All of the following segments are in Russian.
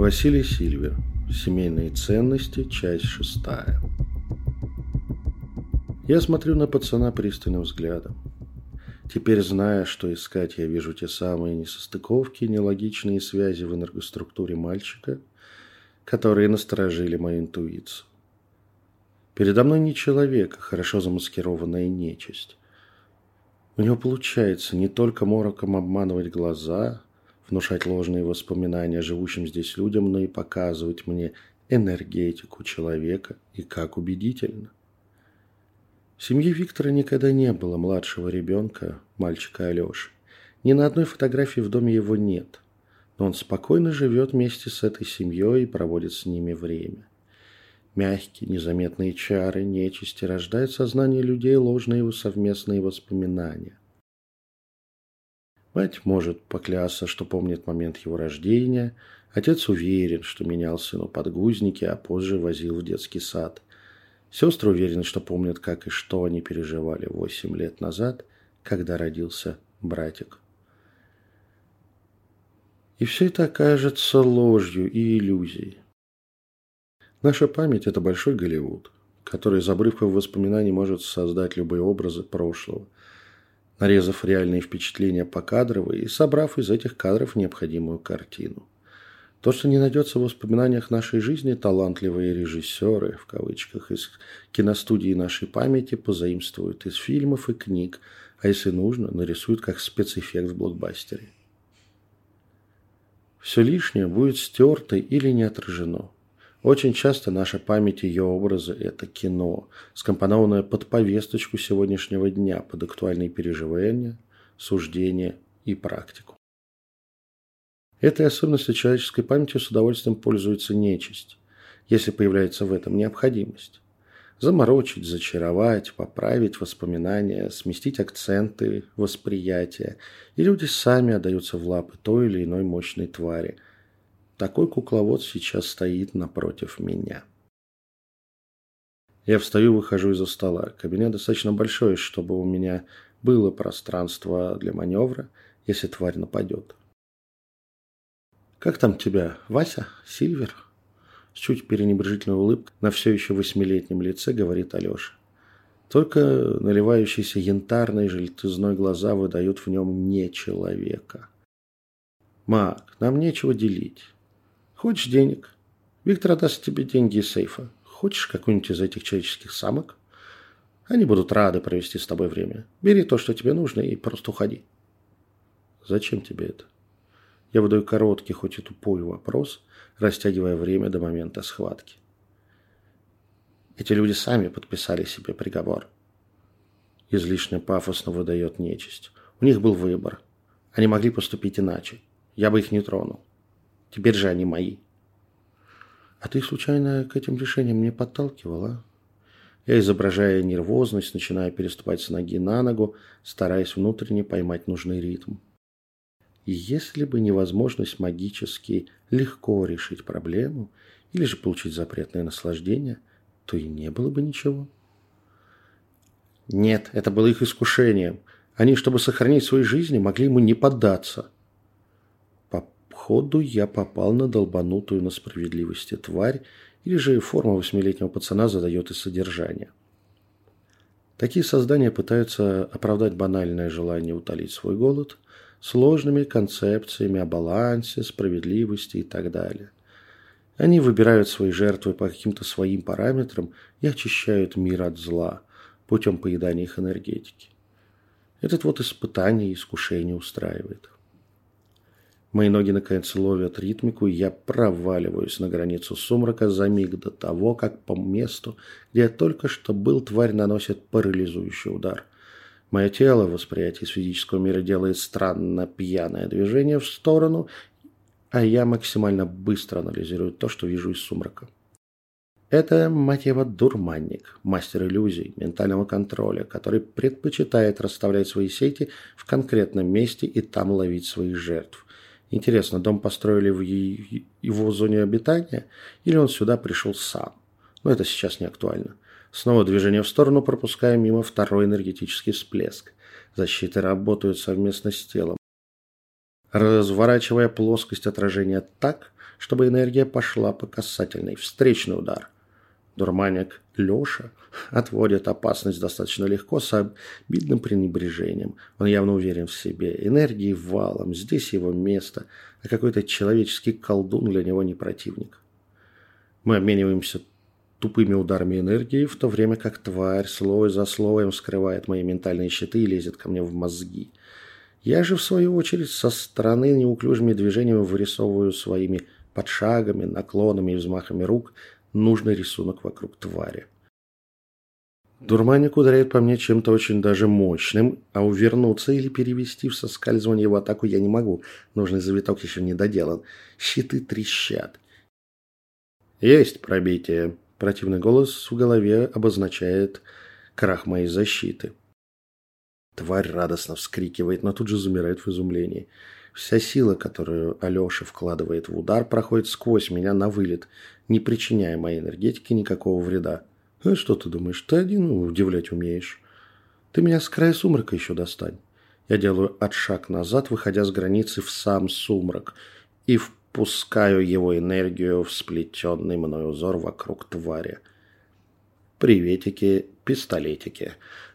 Василий Сильвер. Семейные ценности. Часть шестая. Я смотрю на пацана пристальным взглядом. Теперь, зная, что искать, я вижу те самые несостыковки, нелогичные связи в энергоструктуре мальчика, которые насторожили мою интуицию. Передо мной не человек, а хорошо замаскированная нечисть. У него получается не только мороком обманывать глаза, внушать ложные воспоминания живущим здесь людям, но и показывать мне энергетику человека и как убедительно. В семье Виктора никогда не было младшего ребенка, мальчика Алеши. Ни на одной фотографии в доме его нет, но он спокойно живет вместе с этой семьей и проводит с ними время. Мягкие, незаметные чары, нечисти рождают в сознании людей ложные его совместные воспоминания. Мать может поклясться, что помнит момент его рождения. Отец уверен, что менял сыну подгузники, а позже возил в детский сад. Сестры уверены, что помнят, как и что они переживали восемь лет назад, когда родился братик. И все это окажется ложью и иллюзией. Наша память – это большой Голливуд, который из обрывков воспоминаний может создать любые образы прошлого, нарезав реальные впечатления по покадрово и собрав из этих кадров необходимую картину. То, что не найдется в воспоминаниях нашей жизни, талантливые режиссеры, в кавычках, из киностудии нашей памяти позаимствуют из фильмов и книг, а если нужно, нарисуют как спецэффект в блокбастере. Все лишнее будет стерто или не отражено. Очень часто наша память и ее образы – это кино, скомпонованное под повесточку сегодняшнего дня, под актуальные переживания, суждения и практику. Этой особенностью человеческой памяти с удовольствием пользуется нечисть, если появляется в этом необходимость. Заморочить, зачаровать, поправить воспоминания, сместить акценты восприятия, и люди сами отдаются в лапы той или иной мощной твари – такой кукловод сейчас стоит напротив меня. Я встаю, выхожу из-за стола. Кабинет достаточно большой, чтобы у меня было пространство для маневра, если тварь нападет. «Как там тебя, Вася? Сильвер?» С чуть перенебрежительной улыбкой на все еще восьмилетнем лице говорит Алеша. Только наливающиеся янтарной желтизной глаза выдают в нем не человека. «Мак, нам нечего делить. Хочешь денег? Виктор отдаст тебе деньги из сейфа. Хочешь какую-нибудь из этих человеческих самок? Они будут рады провести с тобой время. Бери то, что тебе нужно, и просто уходи. Зачем тебе это? Я выдаю короткий, хоть и тупой вопрос, растягивая время до момента схватки. Эти люди сами подписали себе приговор. Излишне пафосно выдает нечисть. У них был выбор. Они могли поступить иначе. Я бы их не тронул. Теперь же они мои. А ты случайно к этим решениям не подталкивала? Я, изображая нервозность, начинаю переступать с ноги на ногу, стараясь внутренне поймать нужный ритм. И если бы невозможность магически легко решить проблему или же получить запретное наслаждение, то и не было бы ничего. Нет, это было их искушением. Они, чтобы сохранить свои жизни, могли ему не поддаться ходу я попал на долбанутую на справедливости тварь, или же форма восьмилетнего пацана задает и содержание. Такие создания пытаются оправдать банальное желание утолить свой голод сложными концепциями о балансе, справедливости и так далее. Они выбирают свои жертвы по каким-то своим параметрам и очищают мир от зла путем поедания их энергетики. Этот вот испытание и искушение устраивает. Мои ноги наконец ловят ритмику, и я проваливаюсь на границу сумрака за миг до того, как по месту, где я только что был, тварь наносит парализующий удар. Мое тело в восприятии с физического мира делает странно пьяное движение в сторону, а я максимально быстро анализирую то, что вижу из сумрака. Это, мать его, дурманник, мастер иллюзий, ментального контроля, который предпочитает расставлять свои сети в конкретном месте и там ловить своих жертв. Интересно, дом построили в его зоне обитания или он сюда пришел сам? Но это сейчас не актуально. Снова движение в сторону, пропуская мимо второй энергетический всплеск. Защиты работают совместно с телом, разворачивая плоскость отражения так, чтобы энергия пошла по касательной. Встречный удар. Дурманик Леша отводит опасность достаточно легко, с обидным пренебрежением. Он явно уверен в себе. Энергии валом, здесь его место, а какой-то человеческий колдун для него не противник. Мы обмениваемся тупыми ударами энергии, в то время как тварь слой за слоем вскрывает мои ментальные щиты и лезет ко мне в мозги. Я же, в свою очередь, со стороны неуклюжими движениями вырисовываю своими подшагами, наклонами и взмахами рук нужный рисунок вокруг твари. Дурманик ударяет по мне чем-то очень даже мощным, а увернуться или перевести в соскальзывание в атаку я не могу. Нужный завиток еще не доделан. Щиты трещат. Есть пробитие. Противный голос в голове обозначает крах моей защиты. Тварь радостно вскрикивает, но тут же замирает в изумлении. Вся сила, которую Алеша вкладывает в удар, проходит сквозь меня на вылет, не причиняя моей энергетике никакого вреда. «А что ты думаешь, ты один удивлять умеешь? Ты меня с края сумрака еще достань». Я делаю отшаг назад, выходя с границы в сам сумрак, и впускаю его энергию в сплетенный мной узор вокруг твари. Приветики, пистолетики.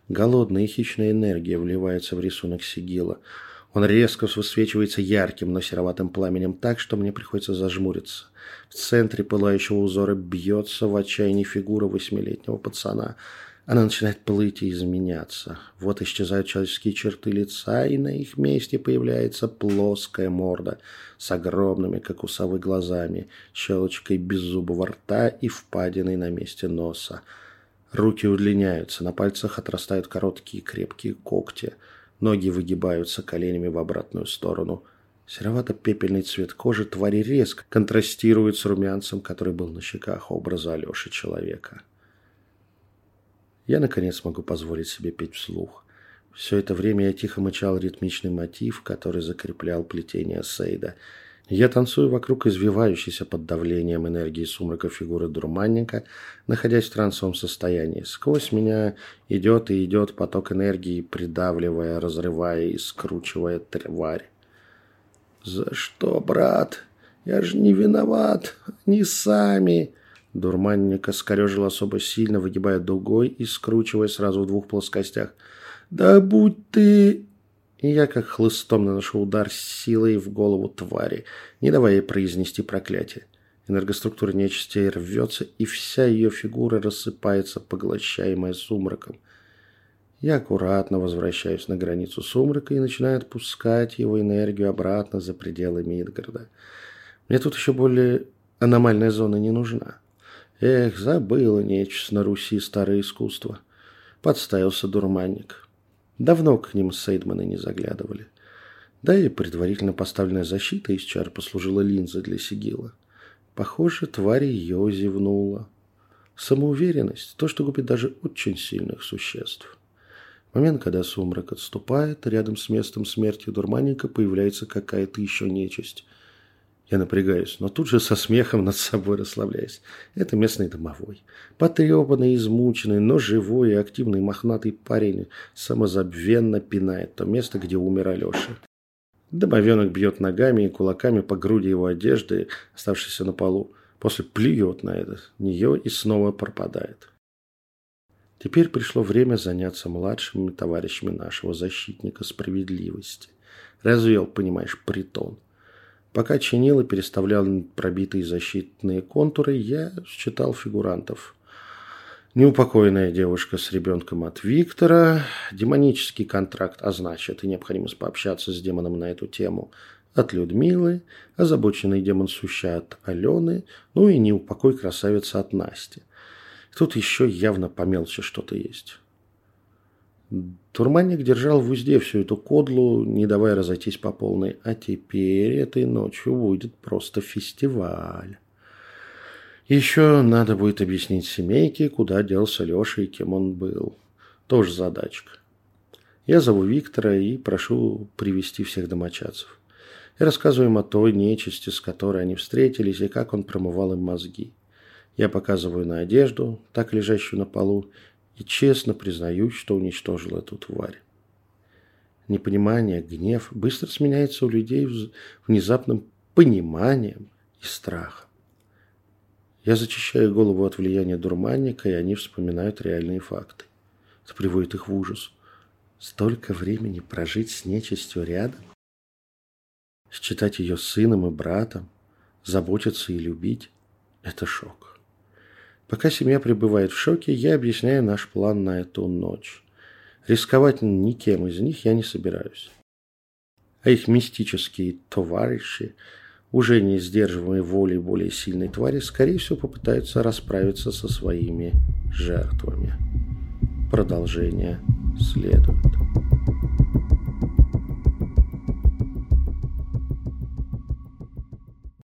Голодная и хищная энергия вливается в рисунок сигила – он резко высвечивается ярким, но сероватым пламенем так, что мне приходится зажмуриться. В центре пылающего узора бьется в отчаянии фигура восьмилетнего пацана. Она начинает плыть и изменяться. Вот исчезают человеческие черты лица, и на их месте появляется плоская морда с огромными, как у совы, глазами, щелочкой беззубого рта и впадиной на месте носа. Руки удлиняются, на пальцах отрастают короткие крепкие когти – Ноги выгибаются коленями в обратную сторону. Серовато-пепельный цвет кожи твари резко контрастирует с румянцем, который был на щеках образа Алеши человека. Я, наконец, могу позволить себе петь вслух. Все это время я тихо мычал ритмичный мотив, который закреплял плетение Сейда – я танцую вокруг извивающейся под давлением энергии сумрака фигуры дурманника, находясь в трансовом состоянии. Сквозь меня идет и идет поток энергии, придавливая, разрывая и скручивая тварь. «За что, брат? Я же не виноват. Не сами!» Дурманника скорежил особо сильно, выгибая дугой и скручивая сразу в двух плоскостях. «Да будь ты и я как хлыстом наношу удар силой в голову твари, не давая ей произнести проклятие. Энергоструктура нечисти рвется, и вся ее фигура рассыпается, поглощаемая сумраком. Я аккуратно возвращаюсь на границу сумрака и начинаю отпускать его энергию обратно за пределы Мидгарда. Мне тут еще более аномальная зона не нужна. Эх, забыла нечисть на Руси старое искусство. Подставился дурманник. Давно к ним Сейдманы не заглядывали. Да и предварительно поставленная защита из чар послужила линзой для сигила. Похоже, тварь ее зевнула. Самоуверенность – то, что губит даже очень сильных существ. В момент, когда сумрак отступает, рядом с местом смерти дурманника появляется какая-то еще нечисть. Я напрягаюсь, но тут же со смехом над собой расслабляюсь. Это местный домовой. Потрепанный, измученный, но живой и активный мохнатый парень самозабвенно пинает то место, где умер Алеша. Домовенок бьет ногами и кулаками по груди его одежды, оставшейся на полу. После плюет на это, нее и снова пропадает. Теперь пришло время заняться младшими товарищами нашего защитника справедливости. Развел, понимаешь, притон. Пока чинил и переставлял пробитые защитные контуры, я считал фигурантов. Неупокоенная девушка с ребенком от Виктора, демонический контракт, а значит и необходимость пообщаться с демоном на эту тему от Людмилы, озабоченный демон суща от Алены, ну и неупокой красавица от Насти. Тут еще явно по что-то есть. Турманник держал в узде всю эту кодлу, не давая разойтись по полной. А теперь этой ночью будет просто фестиваль. Еще надо будет объяснить семейке, куда делся Леша и кем он был. Тоже задачка. Я зову Виктора и прошу привести всех домочадцев. И рассказываю им о той нечисти, с которой они встретились, и как он промывал им мозги. Я показываю на одежду, так лежащую на полу, и честно признаюсь, что уничтожил эту тварь. Непонимание, гнев быстро сменяется у людей внезапным пониманием и страхом. Я зачищаю голову от влияния дурманника, и они вспоминают реальные факты. Это приводит их в ужас. Столько времени прожить с нечистью рядом? Считать ее сыном и братом, заботиться и любить – это шок. Пока семья пребывает в шоке, я объясняю наш план на эту ночь. Рисковать никем из них я не собираюсь. А их мистические товарищи, уже не сдерживаемые волей более сильной твари, скорее всего попытаются расправиться со своими жертвами. Продолжение следует.